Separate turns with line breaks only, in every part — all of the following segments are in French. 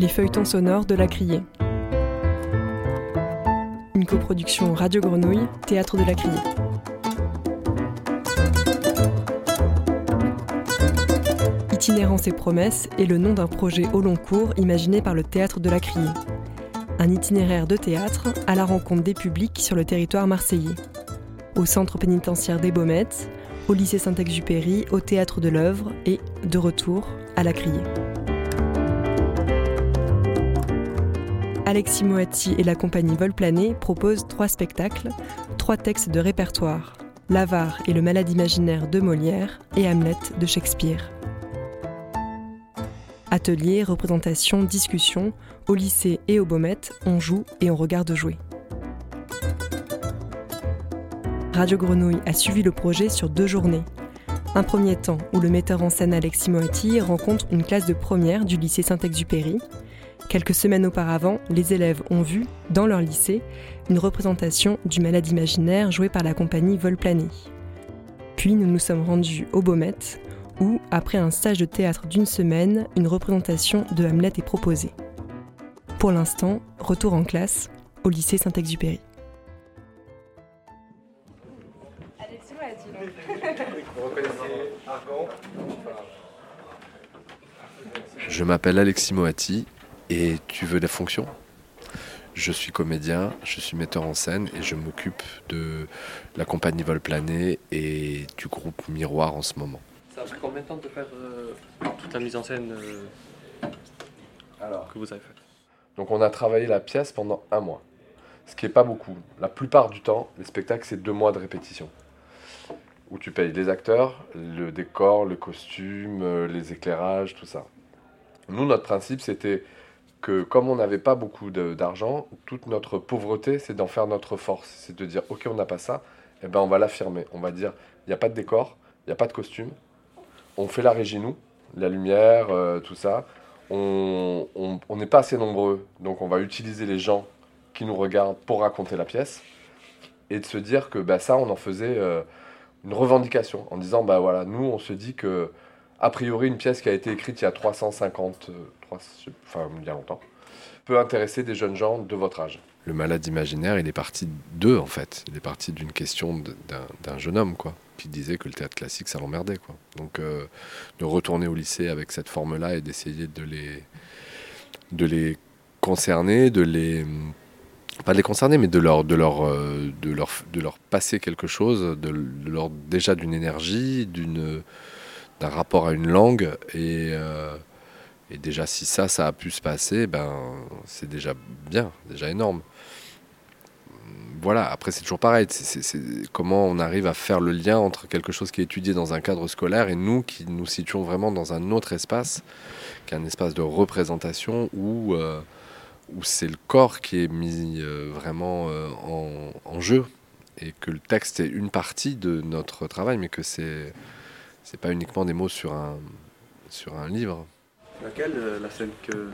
Les feuilletons sonores de la Criée. Une coproduction Radio Grenouille, Théâtre de la Criée. Itinérance et promesses est le nom d'un projet au long cours imaginé par le Théâtre de la Criée. Un itinéraire de théâtre à la rencontre des publics sur le territoire marseillais. Au centre pénitentiaire des Baumettes, au lycée Saint-Exupéry, au théâtre de l'œuvre et, de retour, à la Criée. Alexis Moati et la compagnie Volplané proposent trois spectacles, trois textes de répertoire L'avare et le malade imaginaire de Molière et Hamlet de Shakespeare. Ateliers, représentations, discussions, au lycée et au Baumettes, on joue et on regarde jouer. Radio Grenouille a suivi le projet sur deux journées. Un premier temps où le metteur en scène Alexis Moati rencontre une classe de première du lycée Saint-Exupéry. Quelques semaines auparavant, les élèves ont vu, dans leur lycée, une représentation du malade imaginaire joué par la compagnie Volplané. Puis nous nous sommes rendus au Baumettes, où, après un stage de théâtre d'une semaine, une représentation de Hamlet est proposée. Pour l'instant, retour en classe, au lycée Saint-Exupéry.
Je m'appelle Alexis Moati et tu veux des fonctions Je suis comédien, je suis metteur en scène et je m'occupe de la compagnie Volplané et du groupe Miroir en ce moment.
Ça a pris combien de temps de faire euh, toute la mise en scène euh,
Alors,
que vous avez faite?
Donc on a travaillé la pièce pendant un mois, ce qui n'est pas beaucoup. La plupart du temps, les spectacles, c'est deux mois de répétition où tu payes les acteurs, le décor, le costume, euh, les éclairages, tout ça. Nous, notre principe, c'était que comme on n'avait pas beaucoup d'argent, toute notre pauvreté, c'est d'en faire notre force. C'est de dire, ok, on n'a pas ça, et eh ben on va l'affirmer. On va dire, il n'y a pas de décor, il n'y a pas de costume, on fait la régie nous, la lumière, euh, tout ça. On n'est pas assez nombreux, donc on va utiliser les gens qui nous regardent pour raconter la pièce et de se dire que bah, ça, on en faisait... Euh, une revendication en disant bah voilà, nous on se dit que a priori une pièce qui a été écrite il y a 350, euh, enfin il y a longtemps, peut intéresser des jeunes gens de votre âge. Le malade imaginaire, il est parti d'eux en fait. Il est parti d'une question d'un jeune homme quoi. Il disait que le théâtre classique ça l'emmerdait quoi. Donc euh, de retourner au lycée avec cette forme-là et d'essayer de les de les concerner, de les pas de les concerner, mais de leur, de leur, euh, de leur, de leur passer quelque chose, de, leur déjà d'une énergie, d'une, d'un rapport à une langue. Et, euh, et, déjà, si ça, ça a pu se passer, ben, c'est déjà bien, déjà énorme. Voilà, après c'est toujours pareil, c'est comment on arrive à faire le lien entre quelque chose qui est étudié dans un cadre scolaire et nous qui nous situons vraiment dans un autre espace, qui est un espace de représentation où... Euh, où c'est le corps qui est mis euh, vraiment euh, en, jeu et que le texte est une partie de notre travail, mais que c'est c'est pas uniquement des mots sur un sur un livre.
Laquelle euh, la scène que,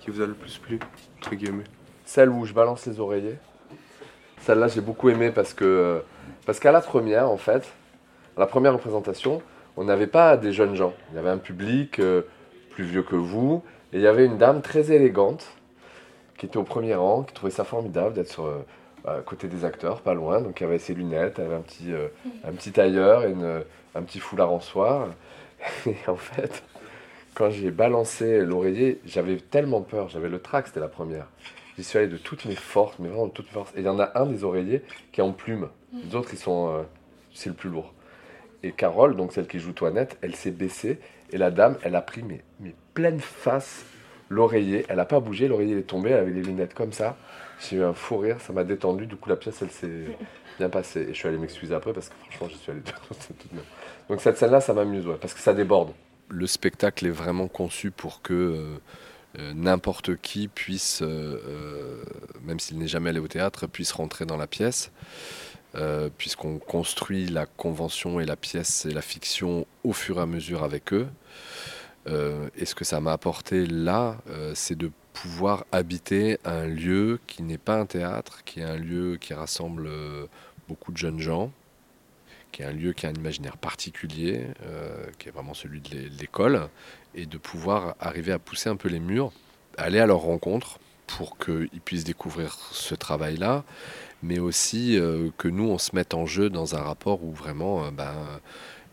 qui vous a le plus plu entre guillemets?
Celle où je balance les oreillers. Celle-là j'ai beaucoup aimé parce que parce qu'à la première en fait, la première représentation, on n'avait pas des jeunes gens. Il y avait un public plus vieux que vous et il y avait une dame très élégante qui était au premier rang, qui trouvait ça formidable d'être sur euh, à côté des acteurs, pas loin. Donc, elle avait ses lunettes, elle avait un petit, euh, un petit tailleur et une, un petit foulard en soie. Et en fait, quand j'ai balancé l'oreiller, j'avais tellement peur, j'avais le trac, c'était la première. J'y suis allé de toutes mes forces, mais vraiment de toutes mes forces. Et il y en a un des oreillers qui est en plume. Les autres, ils sont. Euh, c'est le plus lourd. Et Carole, donc celle qui joue Toinette, elle s'est baissée. Et la dame, elle a pris mes, mes pleines faces l'oreiller. Elle n'a pas bougé, l'oreiller est tombé, elle avait les lunettes comme ça. J'ai eu un fou rire, ça m'a détendu. Du coup, la pièce, elle s'est bien passée. Et je suis allé m'excuser après parce que franchement, je suis allé tout bien. Donc, cette scène-là, ça m'amuse, ouais, parce que ça déborde. Le spectacle est vraiment conçu pour que euh, euh, n'importe qui puisse, euh, même s'il n'est jamais allé au théâtre, puisse rentrer dans la pièce. puisqu'on construit la convention et la pièce et la fiction au fur et à mesure avec eux. Et ce que ça m'a apporté là, c'est de pouvoir habiter un lieu qui n'est pas un théâtre, qui est un lieu qui rassemble beaucoup de jeunes gens, qui est un lieu qui a un imaginaire particulier, qui est vraiment celui de l'école, et de pouvoir arriver à pousser un peu les murs aller à leur rencontre pour qu'ils puissent découvrir ce travail-là, mais aussi euh, que nous, on se mette en jeu dans un rapport où vraiment, euh, ben,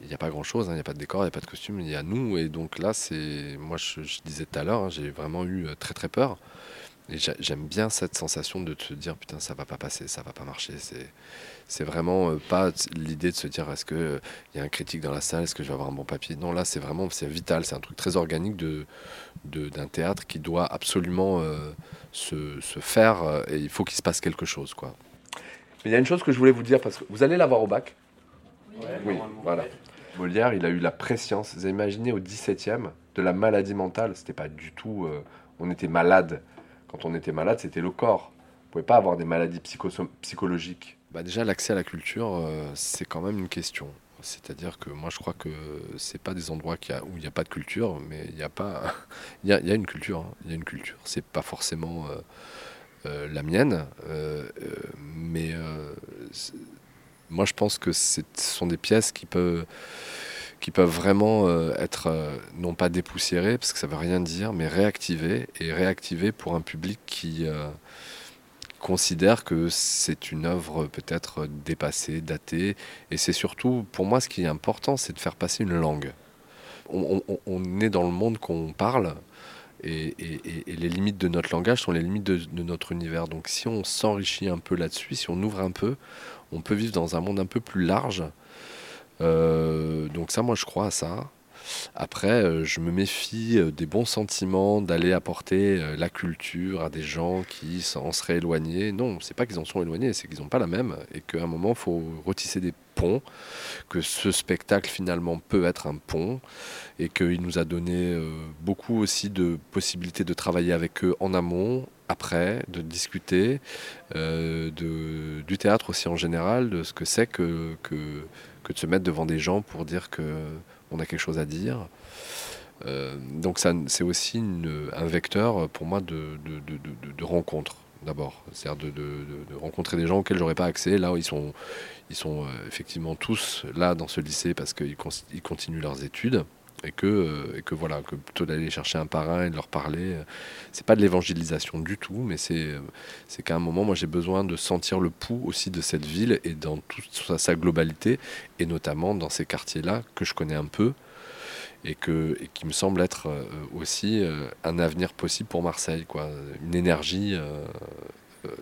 il n'y a pas grand-chose, hein, il n'y a pas de décor, il n'y a pas de costume, il y a nous. Et donc là, c'est, moi, je, disais tout à l'heure, hein, j'ai vraiment eu euh, très très peur. Et j'aime bien cette sensation de te dire putain ça va pas passer, ça va pas marcher. C'est c'est vraiment pas l'idée de se dire est-ce que il y a un critique dans la salle, est-ce que je vais avoir un bon papier? Non là c'est vraiment c'est vital, c'est un truc très organique de d'un théâtre qui doit absolument se, se, faire et il faut qu'il se passe quelque chose quoi.
Mais il y a une chose que je voulais vous dire, parce que vous allez l'avoir au bac
Oui, voilà. Molière, il a eu la préscience. Vous imaginez au 17e de la maladie mentale? C'était pas du tout. Euh, on était malade. Quand on était malade, c'était le corps. Vous pouvez pas avoir des maladies psychologiques. Bah déjà, l'accès à la culture, euh, c'est quand même une question. C'est-à-dire que moi, je crois que c'est pas des endroits où il n'y a pas de culture, mais il y a pas. Il y, a, une culture. Hein. Il y a une culture. C'est pas forcément. Euh, euh, la mienne. Mais moi, je pense que ce sont des pièces qui peuvent qui peuvent vraiment être non pas dépoussiérées parce que ça veut rien dire mais réactivées et réactivées pour un public qui considère que c'est une œuvre peut-être dépassée, datée et c'est surtout pour moi ce qui est important c'est de faire passer une langue. on est dans le monde qu'on parle et, les limites de notre langage sont les limites de, notre univers. Donc si on s'enrichit un peu là-dessus, si on ouvre un peu, on peut vivre dans un monde un peu plus large. Euh, donc ça, moi, je crois à ça. Après, euh, je me méfie euh, des bons sentiments d'aller apporter la culture à des gens qui en seraient éloignés. Non, c'est pas qu'ils en sont éloignés, c'est qu'ils n'ont pas la même et qu'à un moment, il faut retisser des ponts, que ce spectacle finalement peut être un pont et qu'il nous a donné beaucoup aussi de possibilités de travailler avec eux en amont, après, de discuter, de, du théâtre aussi en général, de ce que c'est que, que, de se mettre devant des gens pour dire qu'on a quelque chose à dire. Euh, donc c'est aussi un vecteur pour moi de, rencontre d'abord, c'est-à-dire de, rencontrer des gens auxquels j'aurais pas accès. Là, ils sont, ils sont effectivement tous là dans ce lycée parce qu'ils continuent leurs études et que, euh, et que voilà, que plutôt d'aller chercher un parrain et de leur parler, euh, c'est pas de l'évangélisation du tout, mais c'est euh, c'est qu'à un moment, moi j'ai besoin de sentir le pouls aussi de cette ville et dans toute sa, globalité, et notamment dans ces quartiers-là que je connais un peu et, que, qui me semble être aussi un avenir possible pour Marseille, quoi, une énergie.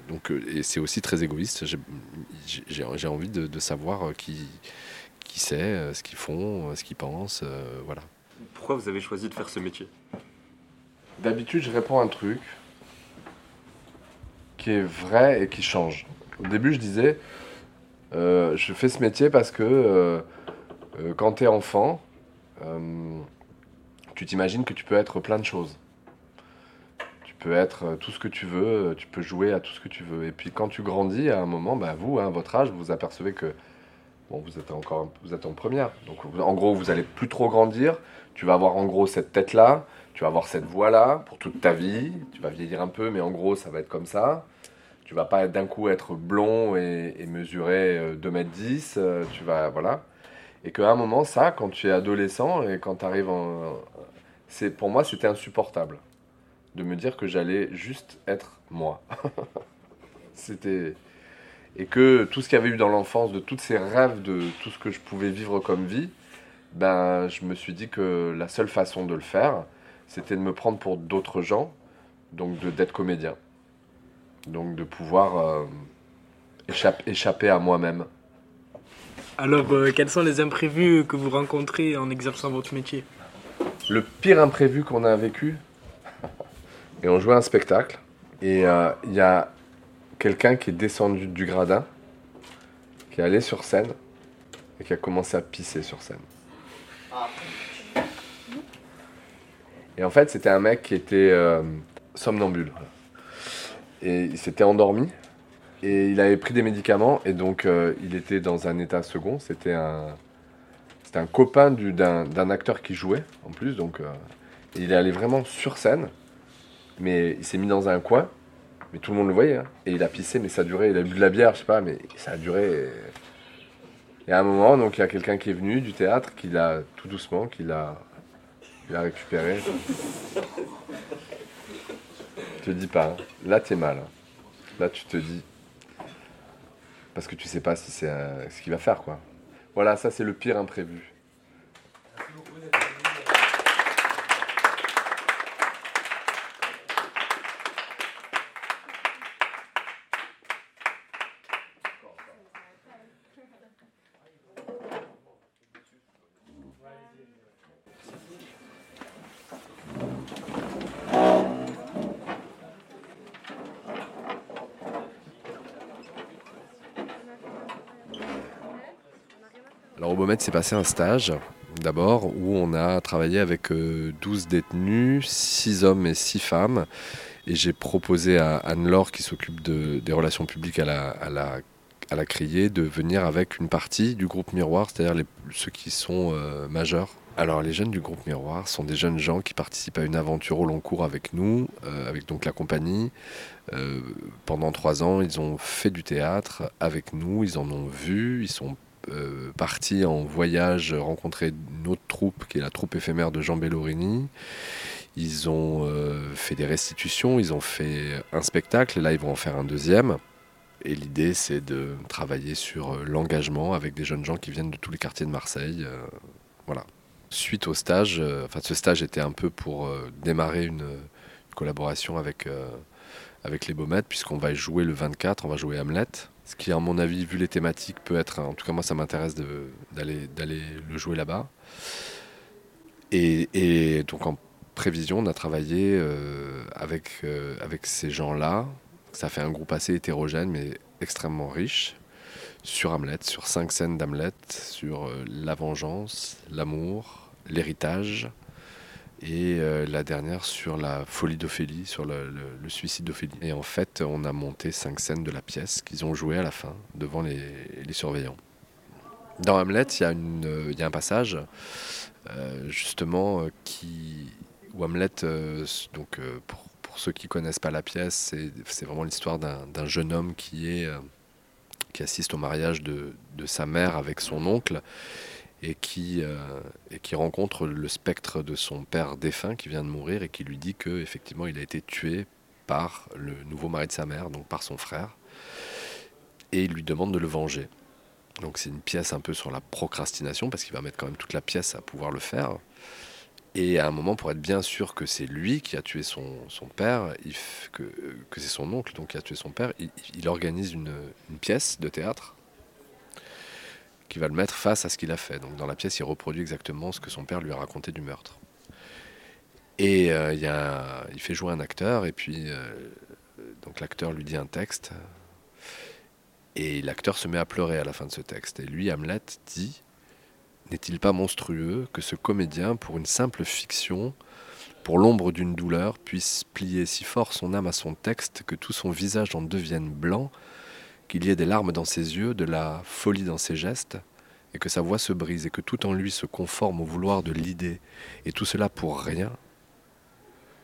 donc, et c'est aussi très égoïste. J'ai envie de savoir qui, qui c'est, euh, ce qu'ils font, euh, ce qu'ils pensent, euh, voilà.
Pourquoi vous avez choisi de faire ce métier?
D'habitude, je réponds à un truc qui est vrai et qui change. Au début, je disais, je fais ce métier parce que quand tu es enfant, tu t'imagines que tu peux être plein de choses. Tu peux être tout ce que tu veux, tu peux jouer à tout ce que tu veux. Et puis quand tu grandis, à un moment, bah, vous, à votre âge, vous apercevez que Bon, vous êtes encore vous êtes en première. Donc en gros, vous allez plus trop grandir. Tu vas avoir en gros cette tête-là, tu vas avoir cette voix-là pour toute ta vie. Tu vas vieillir un peu, mais en gros, ça va être comme ça. Tu vas pas d'un coup être blond et, mesurer 2m10. Euh, euh, tu vas. Voilà. Et qu'à un moment, ça, quand tu es adolescent et quand tu arrives en. C'est, pour moi, c'était insupportable de me dire que j'allais juste être moi. c'était et que tout ce qu'il y avait eu dans l'enfance, de tous ces rêves, de tout ce que je pouvais vivre comme vie, ben, je me suis dit que la seule façon de le faire, c'était de me prendre pour d'autres gens, donc d'être comédien. Donc de pouvoir euh, échapper à moi-même.
Alors, euh, quels sont les imprévus que vous rencontrez en exerçant votre métier?
Le pire imprévu qu'on a vécu, et on jouait un spectacle, et euh, il y a quelqu'un qui est descendu du gradin, qui est allé sur scène et qui a commencé à pisser sur scène. Et en fait, c'était un mec qui était euh, somnambule. Et il s'était endormi. Et il avait pris des médicaments. Et donc, euh, il était dans un état second. C'était un, un copain d'un, acteur qui jouait, en plus. Donc, euh, il est allé vraiment sur scène. Mais il s'est mis dans un coin. Mais tout le monde le voyait. Hein. Et il a pissé, mais ça a duré. Il a bu de la bière, je sais pas, mais ça a duré. Et à un moment, donc il y a quelqu'un qui est venu du théâtre, qui l'a tout doucement, qui l'a, récupéré. Je te dis pas. hein. Là, t'es mal. hein. Là, tu te dis. Parce que tu sais pas si c'est euh, ce qu'il va faire, quoi. Voilà, ça, c'est le pire imprévu. Beaumet, c'est passé un stage d'abord où on a travaillé avec euh, 12 détenus, 6 hommes et 6 femmes. Et j'ai proposé à Anne-Laure, qui s'occupe de- des relations publiques à la, à, la, à la criée, de venir avec une partie du groupe Miroir, c'est-à-dire ceux qui sont euh, majeurs. Alors les jeunes du groupe Miroir sont des jeunes gens qui participent à une aventure au long cours avec nous, euh, avec donc la compagnie. Euh, pendant trois ans, ils ont fait du théâtre avec nous, ils en ont vu, ils sont euh, partis en voyage rencontrer une autre troupe qui est la troupe éphémère de Jean Bellorini. Ils ont euh, fait des restitutions, ils ont fait un spectacle, et là ils vont en faire un deuxième. Et l'idée c'est de travailler sur euh, l'engagement avec des jeunes gens qui viennent de tous les quartiers de Marseille. voilà. Suite au stage, enfin ce stage était un peu pour démarrer une, collaboration avec, avec les Baumettes, puisqu'on va jouer le 24, on va jouer Hamlet. Ce qui, à mon avis, vu les thématiques, peut être. En tout cas, moi, ça m'intéresse d'aller le jouer là-bas. Et, et donc, en prévision, on a travaillé euh, avec, euh, avec ces gens-là. Ça fait un groupe assez hétérogène, mais extrêmement riche, sur Hamlet, sur cinq scènes d'Hamlet, sur euh, la vengeance, l'amour, l'héritage, et euh, la dernière sur la folie d'Ophélie, sur le, suicide d'Ophélie. Et en fait, on a monté cinq scènes de la pièce qu'ils ont joué à la fin devant les, surveillants. Dans Hamlet, il y, a un passage euh, justement euh, qui, où Hamlet, donc pour, pour ceux qui connaissent pas la pièce, c'est vraiment l'histoire d'un jeune homme qui est qui assiste au mariage de, de sa mère avec son oncle et qui, euh, et qui rencontre le spectre de son père défunt qui vient de mourir et qui lui dit que effectivement il a été tué par le nouveau mari de sa mère, donc par son frère, et il lui demande de le venger. Donc c'est une pièce un peu sur la procrastination parce qu'il va mettre quand même toute la pièce à pouvoir le faire. Et à un moment, pour être bien sûr que c'est lui qui a tué son, son père, il que, que c'est son oncle donc qui a tué son père, il, organise une pièce de théâtre qui va le mettre face à ce qu'il a fait. Donc dans la pièce, il reproduit exactement ce que son père lui a raconté du meurtre. Et euh, il, fait jouer un acteur, et puis euh, donc l'acteur lui dit un texte, et l'acteur se met à pleurer à la fin de ce texte. Et lui, Hamlet, dit N'est-il pas monstrueux que ce comédien, pour une simple fiction, pour l'ombre d'une douleur, puisse plier si fort son âme à son texte que tout son visage en devienne blanc, qu'il y ait des larmes dans ses yeux, de la folie dans ses gestes, et que sa voix se brise, et que tout en lui se conforme au vouloir de l'idée, et tout cela pour rien.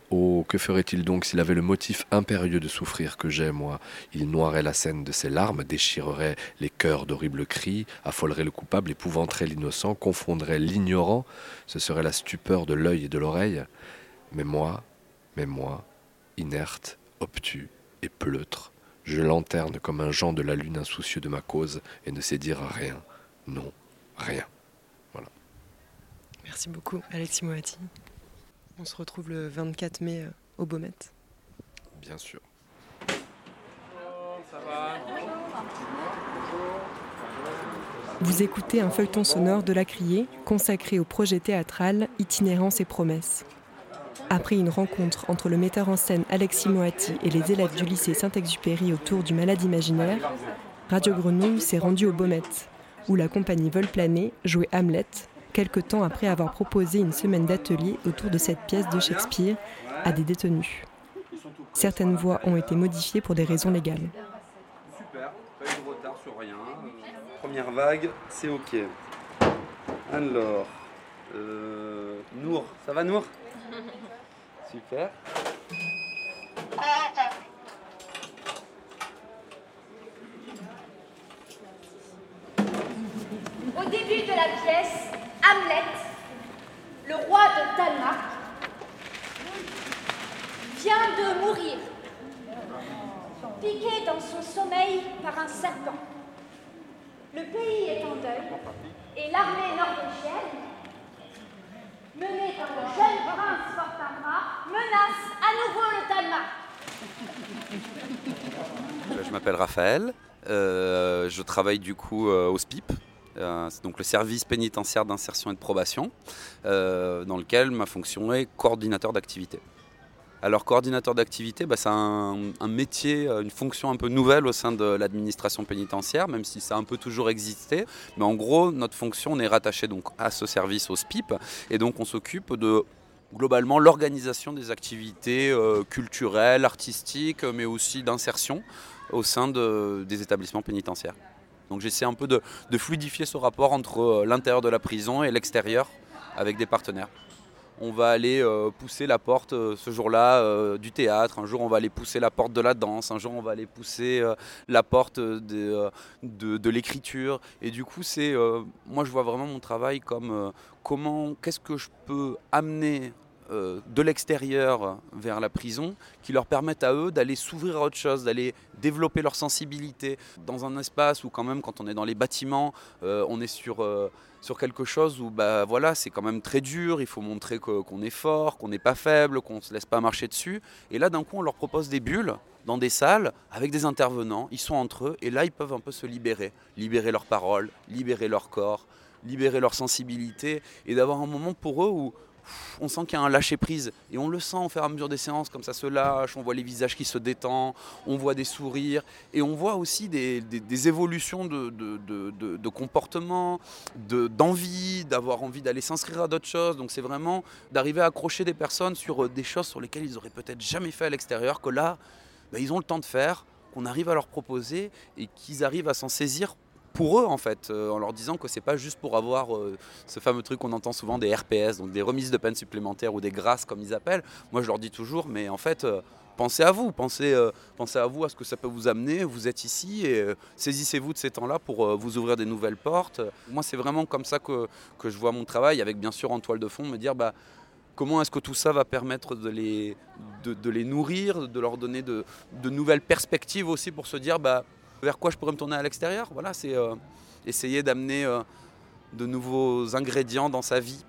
Oh, que ferait-il donc s'il avait le motif impérieux de souffrir que j'ai, moi? Il noierait la scène de ses larmes, déchirerait les cœurs d'horribles cris, affolerait le coupable, épouvanterait l'innocent, confondrait l'ignorant, ce serait la stupeur de l'œil et de l'oreille. Mais moi, mais moi, inerte, obtus et pleutre, je lanterne comme un Jean de la lune insoucieux de ma cause et ne sais dire rien. Non, rien.
Merci beaucoup, Alexis Moati. On se retrouve le 24 mai euh, au Beaumet.
Bien sûr.
Vous écoutez un feuilleton sonore de la Criée consacré au projet théâtral Itinérance et promesses. Après une rencontre entre le metteur en scène Alexis Moati et les élèves du lycée Saint-Exupéry autour du malade imaginaire, Radio Grenouille s'est rendu au Beaumet, où la compagnie Vol Plané jouait Hamlet, quelque temps après avoir proposé une semaine d'atelier autour de cette pièce de Shakespeare à des détenus. Certaines voix ont été modifiées pour des raisons légales.
Super, pas eu de retard sur rien. Euh, Première vague, c'est ok. Alors, euh, Nour, ça va Nour? Super.
Au début de la pièce, Hamlet, le roi de Danemark, vient de mourir, piqué dans son sommeil par un serpent. Le pays est en deuil et l'armée norvégienne, menée par le jeune prince menace à nouveau le Danemark.
Je m'appelle Raphaël, euh, je travaille du coup euh, au SPIP, euh, donc le service pénitentiaire d'insertion et de probation, euh, dans lequel ma fonction est coordinateur d'activité. Alors coordinateur d'activité, bah, c'est un, un métier, euh, une fonction un peu nouvelle au sein de l'administration pénitentiaire, même si ça a un peu toujours existé. Mais en gros, notre fonction, on est rattaché donc à ce service, au SPIP, et donc on s'occupe de globalement l'organisation des activités euh, culturelles, artistiques, mais aussi d'insertion au sein de- des établissements pénitentiaires. Donc j'essaie un peu de, de fluidifier ce rapport entre euh, l'intérieur de la prison et l'extérieur avec des partenaires. On va aller euh, pousser la porte euh, ce jour-là euh, du théâtre, un jour on va aller pousser la porte de la danse, un jour on va aller pousser la porte de, de, l'écriture. Et du coup, c'est, moi je vois vraiment mon travail comme comment, qu'est-ce que je peux amener euh, de l'extérieur vers la prison qui leur permettent à eux d'aller s'ouvrir à autre chose, d'aller développer leur sensibilité dans un espace où quand même quand on est dans les bâtiments, euh, on est sur, euh, sur quelque chose où bah, voilà, c'est quand même très dur, il faut montrer qu'on est fort, qu'on n'est pas faible, qu'on ne se laisse pas marcher dessus. Et là d'un coup on leur propose des bulles dans des salles avec des intervenants, ils sont entre eux et là ils peuvent un peu se libérer, libérer leurs paroles, libérer leur corps, libérer leur sensibilité et d'avoir un moment pour eux où on sent qu'il y a un lâcher prise et on le sent au fur et à mesure des séances comme ça se lâche, on voit les visages qui se détendent, on voit des sourires et on voit aussi des, des- évolutions de, de, de- de- comportement, de- d'envie, d'avoir envie d'aller s'inscrire à d'autres choses. Donc c'est vraiment d'arriver à accrocher des personnes sur euh, des choses sur lesquelles ils auraient peut-être jamais fait à l'extérieur, que là, bah, ils ont le temps de faire, qu'on arrive à leur proposer et qu'ils arrivent à s'en saisir pour eux en fait, euh, en leur disant que c'est pas juste pour avoir euh, ce fameux truc qu'on entend souvent des RPS, donc des remises de peine supplémentaires ou des grâces comme ils appellent. Moi je leur dis toujours, mais en fait, euh, pensez à vous, pensez, pensez à vous, à ce que ça peut vous amener. Vous êtes ici et saisissez-vous de ces temps-là pour vous ouvrir des nouvelles portes. Moi c'est vraiment comme ça que, que je vois mon travail, avec bien sûr en toile de fond me dire bah Comment est-ce que tout ça va permettre de les, de les nourrir, de leur donner de, de nouvelles perspectives aussi pour se dire bah, vers quoi je pourrais me tourner à l'extérieur. Voilà, c'est euh, essayer d'amener euh, de nouveaux ingrédients dans sa vie.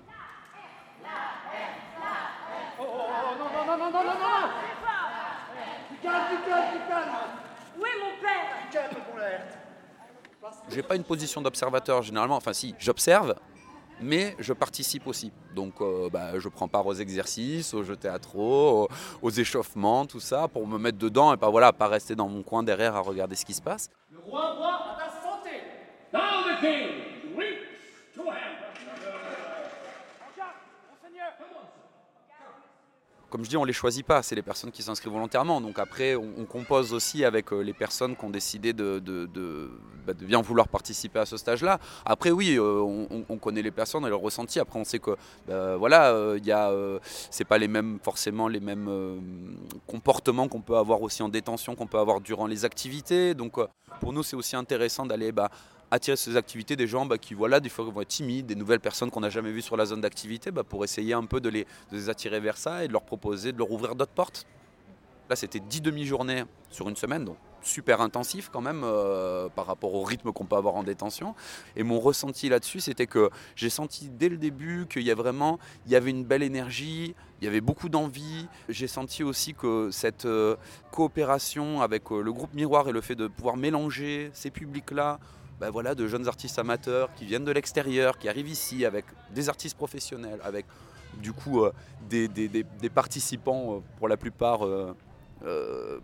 Où est mon père?
J'ai pas une position d'observateur généralement, enfin si, j'observe, mais je participe aussi. Donc euh, bah, je prends part aux exercices, aux jeux théâtraux, aux, aux échauffements, tout ça, pour me mettre dedans et pas voilà, pas rester dans mon coin derrière à regarder ce qui se passe.
Le roi roi ta
Comme je dis, on les choisit pas, c'est les personnes qui s'inscrivent volontairement. Donc après, on, compose aussi avec euh, les personnes qui ont décidé bah, de bien vouloir participer à ce stage-là. Après, oui, euh, on, on- on connaît les personnes et leurs ressentis. Après, on sait que, bah, voilà, euh, il euh, c'est pas les mêmes, forcément, les mêmes euh, comportements qu'on peut avoir aussi en détention, qu'on peut avoir durant les activités. Donc, euh, pour nous, c'est aussi intéressant d'aller bah, attirer ces activités des gens bah, qui voilà des fois vont être timides, des nouvelles personnes qu'on n'a jamais vues sur la zone d'activité, bah, pour essayer un peu de les, attirer vers ça et de leur proposer de leur ouvrir d'autres portes. Là, c'était 10 demi-journées sur une semaine, donc super intensif quand même euh, par rapport au rythme qu'on peut avoir en détention. Et mon ressenti là-dessus, c'était que j'ai senti dès le début qu'il y a vraiment, il y avait une belle énergie, il y avait beaucoup d'envie. J'ai senti aussi que cette euh, coopération avec euh, le groupe Miroir et le fait de pouvoir mélanger ces publics-là, ben voilà, de jeunes artistes amateurs qui viennent de l'extérieur, qui arrivent ici avec des artistes professionnels, avec du coup euh, des, des- des- participants euh, pour la plupart euh,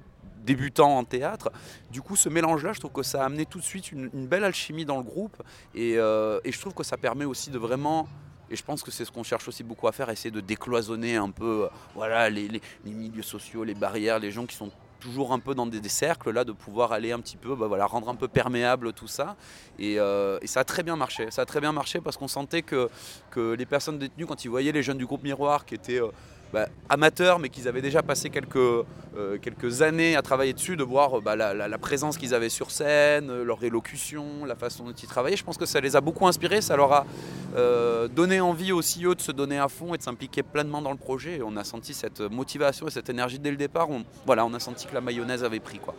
débutants en théâtre. Du coup, ce mélange-là, je trouve que ça a amené tout de suite une, une belle alchimie dans le groupe et, et je trouve que ça permet aussi de vraiment et je pense que c'est ce qu'on cherche aussi beaucoup à faire, essayer de décloisonner un peu voilà, les, les- les milieux sociaux, les barrières, les gens qui sont toujours un peu dans des, cercles, là, de pouvoir aller un petit peu, bah, voilà, rendre un peu perméable tout ça. Et, euh, et ça a très bien marché. Ça a très bien marché parce qu'on sentait que, que les personnes détenues, quand ils voyaient les jeunes du groupe Miroir qui étaient euh, bah, amateurs, mais qu'ils avaient déjà passé quelques, euh, années à travailler dessus, de voir bah, la, présence qu'ils avaient sur scène, euh, leur élocution, la façon dont ils travaillaient. Je pense que ça les a beaucoup inspirés, ça leur a euh, donné envie aussi eux de se donner à fond et de s'impliquer pleinement dans le projet. Et on a senti cette motivation et cette énergie dès le départ. On, voilà, on a senti que la mayonnaise avait pris. Quoi.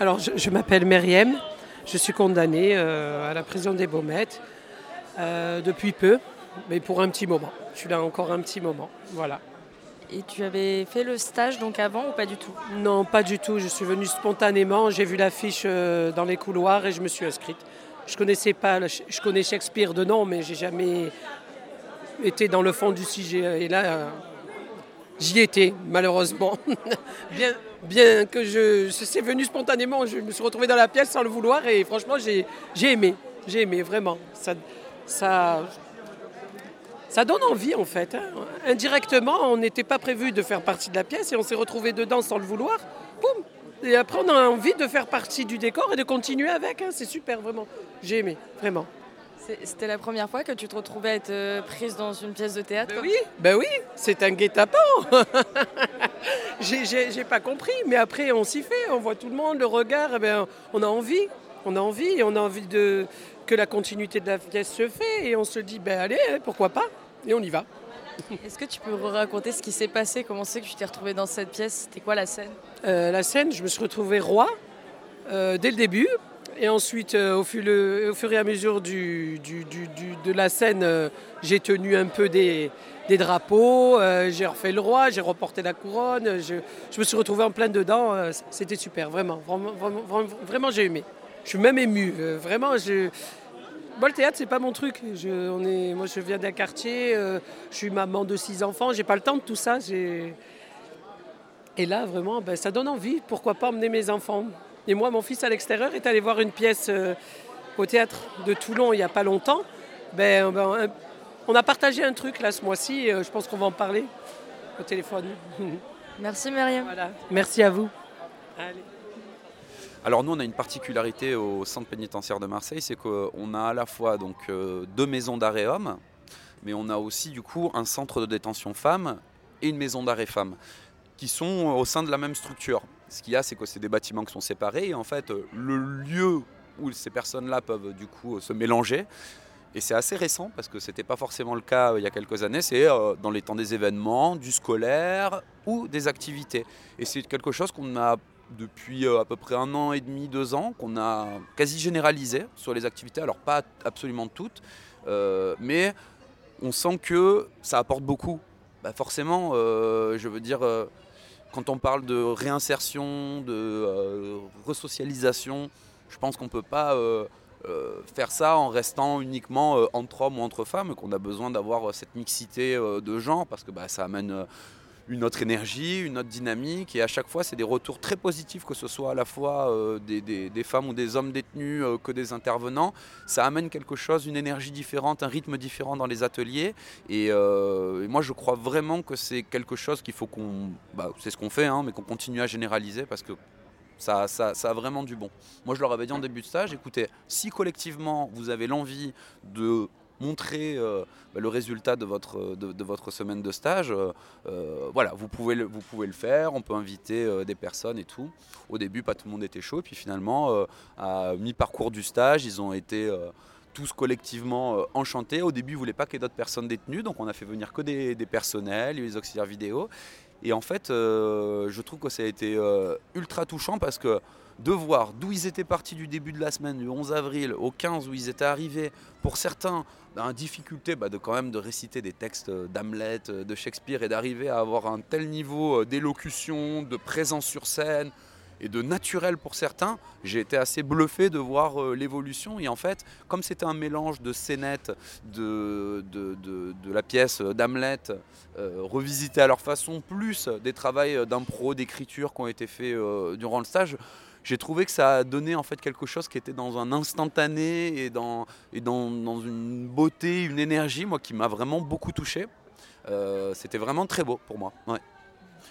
Alors, je, m'appelle Myriam. Je suis condamnée à la prison des Baumettes depuis peu, mais pour un petit moment. Je suis là encore un petit moment. Voilà.
Et tu avais fait le stage donc avant ou pas du tout?
Non, pas du tout. Je suis venue spontanément. J'ai vu l'affiche euh, dans les couloirs et je me suis inscrite. Je connaissais pas, je connais Shakespeare de nom, mais j'ai jamais été dans le fond du sujet. Et là, j'y étais, malheureusement. bien, bien que je, c'est venu spontanément. Je me suis retrouvée dans la pièce sans le vouloir et franchement, j'ai, j'ai aimé. J'ai aimé vraiment. Ça, ça, ça donne envie en fait. hein. Indirectement, on n'était pas prévu de faire partie de la pièce et on s'est retrouvé dedans sans le vouloir. Boum Et après, on a envie de faire partie du décor et de continuer avec. hein. C'est super, vraiment. J'ai aimé, vraiment.
C'était la première fois que tu te retrouvais à être euh, prise dans une pièce de théâtre
Ben oui, ben oui, c'est un guet-apens. j'ai, pas compris, mais après on s'y fait, on voit tout le monde, le regard, eh ben, on a envie, on a envie, et on a envie de, que la continuité de la pièce se fait, et on se dit, ben allez, hein, pourquoi pas, et on y va.
Est-ce que tu peux raconter ce qui s'est passé? Comment c'est que tu t'es retrouvée dans cette pièce? C'était quoi la scène?
Euh, la scène, je me suis retrouvé roi euh, dès le début. Et ensuite, euh, au, fur, le- au fur et à mesure du, du- du- du- de la scène, j'ai tenu un peu des, des drapeaux, j'ai refait le roi, j'ai reporté la couronne. Je, je me suis retrouvé en plein dedans. C'était super, vraiment. Vraiment, vraiment, vraiment, vraiment, j'ai aimé. Je suis même ému. vraiment, je... Moi, le théâtre, c'est pas mon truc. Je, on est, moi, je viens d'un quartier, euh, je suis maman de six enfants, j'ai pas le temps de tout ça. et là, vraiment, ben, ça donne envie. Pourquoi pas emmener mes enfants Et moi, mon fils à l'extérieur est allé voir une pièce euh, au théâtre de Toulon il n'y a pas longtemps. Ben, ben, on a partagé un truc là ce mois-ci. euh, je pense qu'on va en parler au téléphone.
Merci Myriam.
Voilà. Merci à vous. Allez.
Alors nous, on a une particularité au centre pénitentiaire de Marseille, c'est qu'on a à la fois donc euh, deux maisons d'arrêt hommes, mais on a aussi du coup un centre de détention femmes et une maison d'arrêt femmes, qui sont au sein de la même structure. Ce qu'il y a, c'est que c'est des bâtiments qui sont séparés, et en fait, le lieu où ces personnes-là peuvent du coup se mélanger, et c'est assez récent parce que c'était pas forcément le cas euh, il y a quelques années. C'est euh, dans les temps des événements, du scolaire ou des activités. Et c'est quelque chose qu'on a depuis euh, à peu près un an et demi, deux ans, qu'on a quasi généralisé sur les activités. Alors pas absolument toutes, euh, mais on sent que ça apporte beaucoup. Bah, forcément, euh, je veux dire, quand on parle de réinsertion, de resocialisation, je pense qu'on ne peut pas faire ça en restant uniquement entre hommes ou entre femmes, qu'on a besoin d'avoir cette mixité de genre, parce que bah, ça amène une autre énergie, une autre dynamique, et à chaque fois c'est des retours très positifs, que ce soit à la fois euh, des, femmes ou des hommes détenus euh, que des intervenants. Ça amène quelque chose, une énergie différente, un rythme différent dans les ateliers, et, euh, moi je crois vraiment que c'est quelque chose qu'il faut qu'on... bah, c'est ce qu'on fait, hein, mais qu'on continue à généraliser, parce que ça, ça a vraiment du bon. Moi, je leur avais dit en début de stage, écoutez, si collectivement vous avez l'envie de montrer euh, bah, le résultat de votre, de, votre semaine de stage, euh, euh, voilà, vous pouvez, le, vous pouvez le faire, on peut inviter des personnes et tout. Au début, pas tout le monde était chaud, puis finalement, à mi-parcours du stage, ils ont été... tous collectivement enchantés. Au début, ils ne voulaient pas qu'il y ait d'autres personnes détenues, donc on a fait venir que des, des personnels, les auxiliaires vidéo. Et en fait, je trouve que ça a été ultra touchant parce que de voir d'où ils étaient partis du début de la semaine, du 11 avril au 15 où ils étaient arrivés, pour certains, ben, en difficulté bah, de quand même de réciter des textes d'Hamlet, euh, de Shakespeare et d'arriver à avoir un tel niveau euh, d'élocution, de présence sur scène et de naturel pour certains, j'ai été assez bluffé de voir euh, l'évolution. Et en fait, comme c'était un mélange de scénettes, de, la pièce d'Hamlet, euh, revisitée à leur façon, plus des travails d'impro, d'écriture qui ont été faits euh, durant le stage, j'ai trouvé que ça a donné en fait quelque chose qui était dans un instantané et dans, une beauté, une énergie, moi qui m'a vraiment beaucoup touché. Euh, c'était vraiment très beau pour moi. ouais.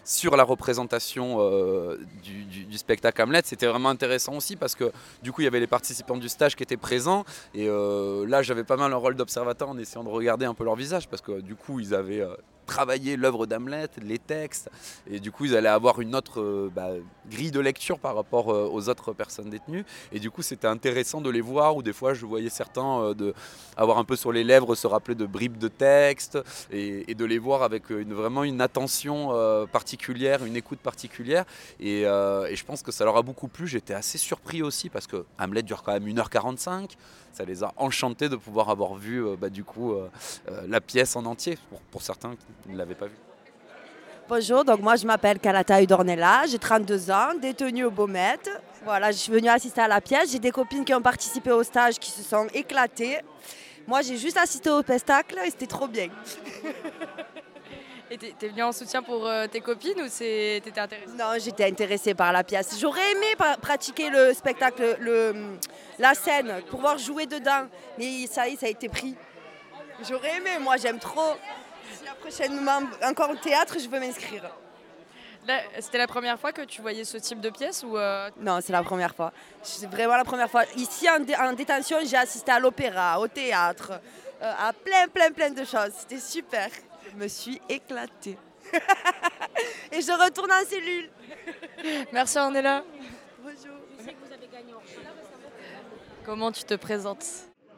sur la représentation euh, du, spectacle Hamlet. C'était vraiment intéressant aussi parce que du coup il y avait les participants du stage qui étaient présents et euh, là j'avais pas mal un rôle d'observateur en essayant de regarder un peu leur visage parce que du coup ils avaient travaillé l'œuvre d'Hamlet, les textes et du coup ils allaient avoir une autre bah, grille de lecture par rapport aux autres personnes détenues et du coup c'était intéressant de les voir ou des fois je voyais certains de avoir un peu sur les lèvres se rappeler de bribes de texte et, de les voir avec vraiment une attention particulière une écoute particulière. Euh, et, je pense que ça leur a beaucoup plu. J'étais assez surpris aussi parce que Hamlet dure quand même 1h45. Ça les a enchantés de pouvoir avoir vu euh, bah, du coup euh, la pièce en entier pour, certains qui ne l'avaient pas vue.
Bonjour, donc moi je m'appelle Kalata Udornella, j'ai 32 ans, détenue au Baumette. Voilà, je suis venue assister à la pièce. J'ai des copines qui ont participé au stage qui se sont éclatées. Moi j'ai juste assisté au spectacle et c'était trop bien.
Et t'es venue en soutien pour euh, tes copines ou t'étais intéressée?
Non, j'étais intéressée par la pièce. J'aurais aimé pratiquer le spectacle, le, la scène, pouvoir jouer dedans. Mais ça y ça a été pris. J'aurais aimé, moi j'aime trop. Si la prochainement encore au théâtre, je veux m'inscrire.
C'était la première fois que tu voyais ce type de pièce ou euh?
Non, c'est la première fois. C'est vraiment la première fois. Ici, en, détention, j'ai assisté à l'opéra, au théâtre, euh, à plein, plein, plein de choses. C'était super me suis éclatée. Et je retourne en cellule.
Merci Ornella.
Bonjour.
Comment tu te présentes?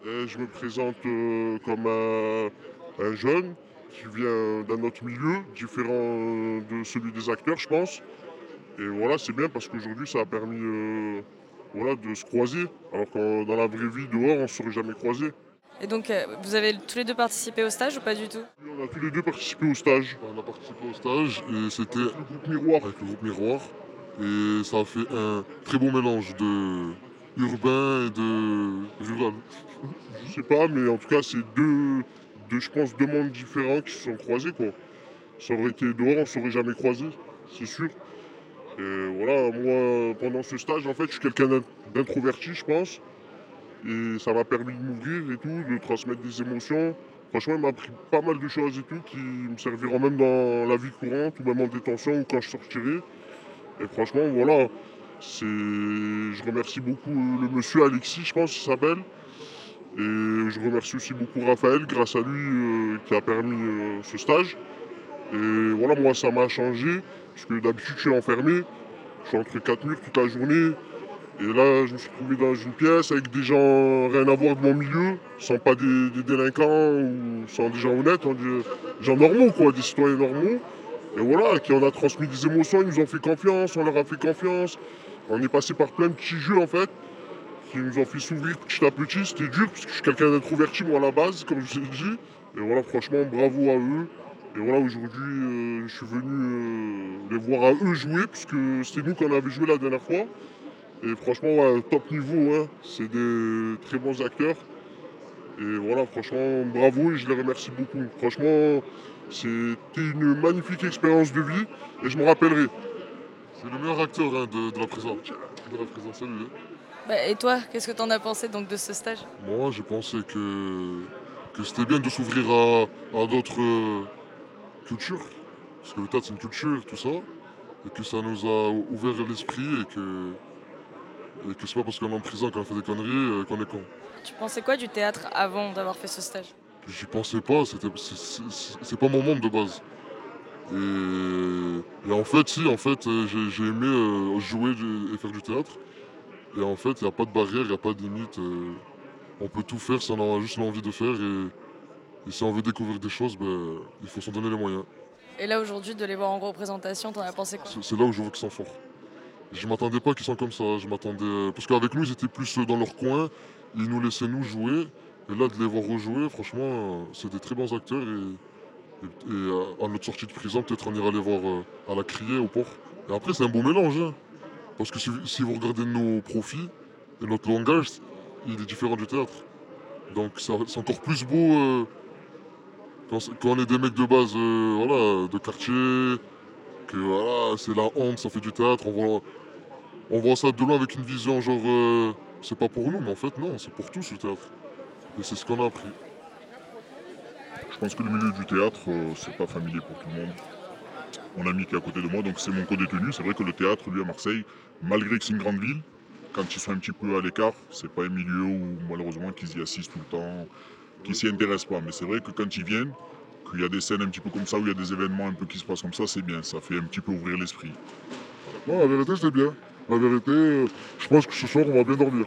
Euh, Je me présente euh, comme un, jeune qui vient d'un autre milieu, différent de celui des acteurs, je pense. Et voilà, c'est bien parce qu'aujourd'hui, ça a permis euh, voilà, de se croiser. Alors que dans la vraie vie, dehors, on ne serait jamais croisés.
Et donc, euh, vous avez tous les deux participé au stage ou pas du tout?
On a tous les deux participé au stage. On a participé au stage et c'était le groupe Miroir avec le groupe Miroir. Et ça a fait un très beau mélange de urbain et de rural. je sais pas, mais en tout cas, c'est deux, je pense, deux mondes différents qui se sont croisés. Quoi. Ça aurait été dehors, on ne serait jamais croisés, c'est sûr. Et voilà, moi, pendant ce stage, en fait, je suis quelqu'un d'introverti, je pense. Et ça m'a permis de m'ouvrir et tout, de transmettre des émotions. Franchement, il m'a appris pas mal de choses et tout qui me serviront même dans la vie courante ou même en détention ou quand je sortirai. Et franchement, voilà, je remercie beaucoup le monsieur Alexis, je pense qu'il s'appelle. Et je remercie aussi beaucoup Raphaël, grâce à lui, euh, qui a permis euh, ce stage. Et voilà, moi, ça m'a changé, parce que d'habitude, je suis enfermé. Je suis entre quatre murs toute la journée. Et là, je me suis trouvé dans une pièce avec des gens rien à voir de mon milieu, sans pas des, délinquants ou sans des gens honnêtes, hein, des gens normaux, quoi, des citoyens normaux. Et voilà, qui en a transmis des émotions, ils nous ont fait confiance, on leur a fait confiance. On est passé par plein de petits jeux en fait, qui nous ont fait s'ouvrir petit à petit. C'était dur, parce que je suis quelqu'un d'introverti moi à la base, comme je vous ai dit. Et voilà, franchement, bravo à eux. Et voilà, aujourd'hui, euh, je suis venu euh, les voir à eux jouer, puisque c'était nous qu'on avait joué la dernière fois. Et franchement, top niveau, hein. c'est des très bons acteurs. Et voilà, franchement, bravo et je les remercie beaucoup. Franchement, c'était une magnifique expérience de vie et je me rappellerai. C'est le meilleur acteur hein, de, la présence. De la présence
bah, et toi, qu'est-ce que tu en as pensé donc, de ce stage?
Moi, j'ai pensé que, que c'était bien de s'ouvrir à, d'autres euh, cultures. Parce que le théâtre, c'est une culture, tout ça. Et que ça nous a ouvert l'esprit et que et que c'est pas parce qu'on est en prison qu'on fait des conneries euh, qu'on est con.
Tu pensais quoi du théâtre avant d'avoir fait ce stage?
J'y pensais pas, c'est, pas mon monde de base. Et, en fait, si, en fait, euh, j'ai, aimé euh, jouer et faire du théâtre. Et en fait, il n'y a pas de barrière, il n'y a pas de limite. on peut tout faire si on a juste l'envie de faire. Et, si on veut découvrir des choses, ben, il faut s'en donner les moyens.
Et là, aujourd'hui, de les voir en représentation, t'en as pensé quoi?
C'est, là où je vois qu'ils sont forts. Je m'attendais pas qu'ils soient comme ça. Je m'attendais parce qu'avec nous ils étaient plus dans leur coin, ils nous laissaient nous jouer. Et là de les voir rejouer, franchement, c'est des très bons acteurs et, euh, à notre sortie de prison, peut-être on ira les voir euh, à la criée au port. Et après c'est un beau mélange, hein. parce que si, vous regardez nos profits et notre langage, il est différent du théâtre. Donc c'est encore plus beau euh, quand, on est des mecs de base, voilà, de quartier que c'est la honte, ça fait du théâtre, on voit, on voit ça de loin avec une vision genre euh, c'est pas pour nous, mais en fait non, c'est pour tous le théâtre. Et c'est ce qu'on a appris.
Je pense que le milieu du théâtre, euh, c'est pas familier pour tout le monde. mon ami qui est à côté de moi, donc c'est mon co-détenu. C'est vrai que le théâtre, lui, à Marseille, malgré que c'est une grande ville, quand ils sont un petit peu à l'écart, c'est pas un milieu où malheureusement qu'ils y assistent tout le temps, qu'ils s'y intéressent pas. Mais c'est vrai que quand ils viennent, qu'il y a des scènes un petit peu comme ça, où il y a des événements un peu qui se passent comme ça, c'est bien. Ça fait un petit peu ouvrir l'esprit.
Non, la vérité, c'est bien. La vérité, euh, je pense que ce soir, on va bien dormir.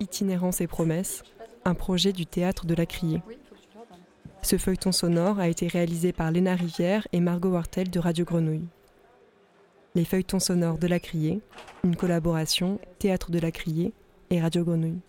Itinérance et promesses, un projet du théâtre de la Criée. Ce feuilleton sonore a été réalisé par Léna Rivière et Margot Wartel de Radio Grenouille. Les feuilletons sonores de la Criée, une collaboration Théâtre de la Criée et Radio Grenouille.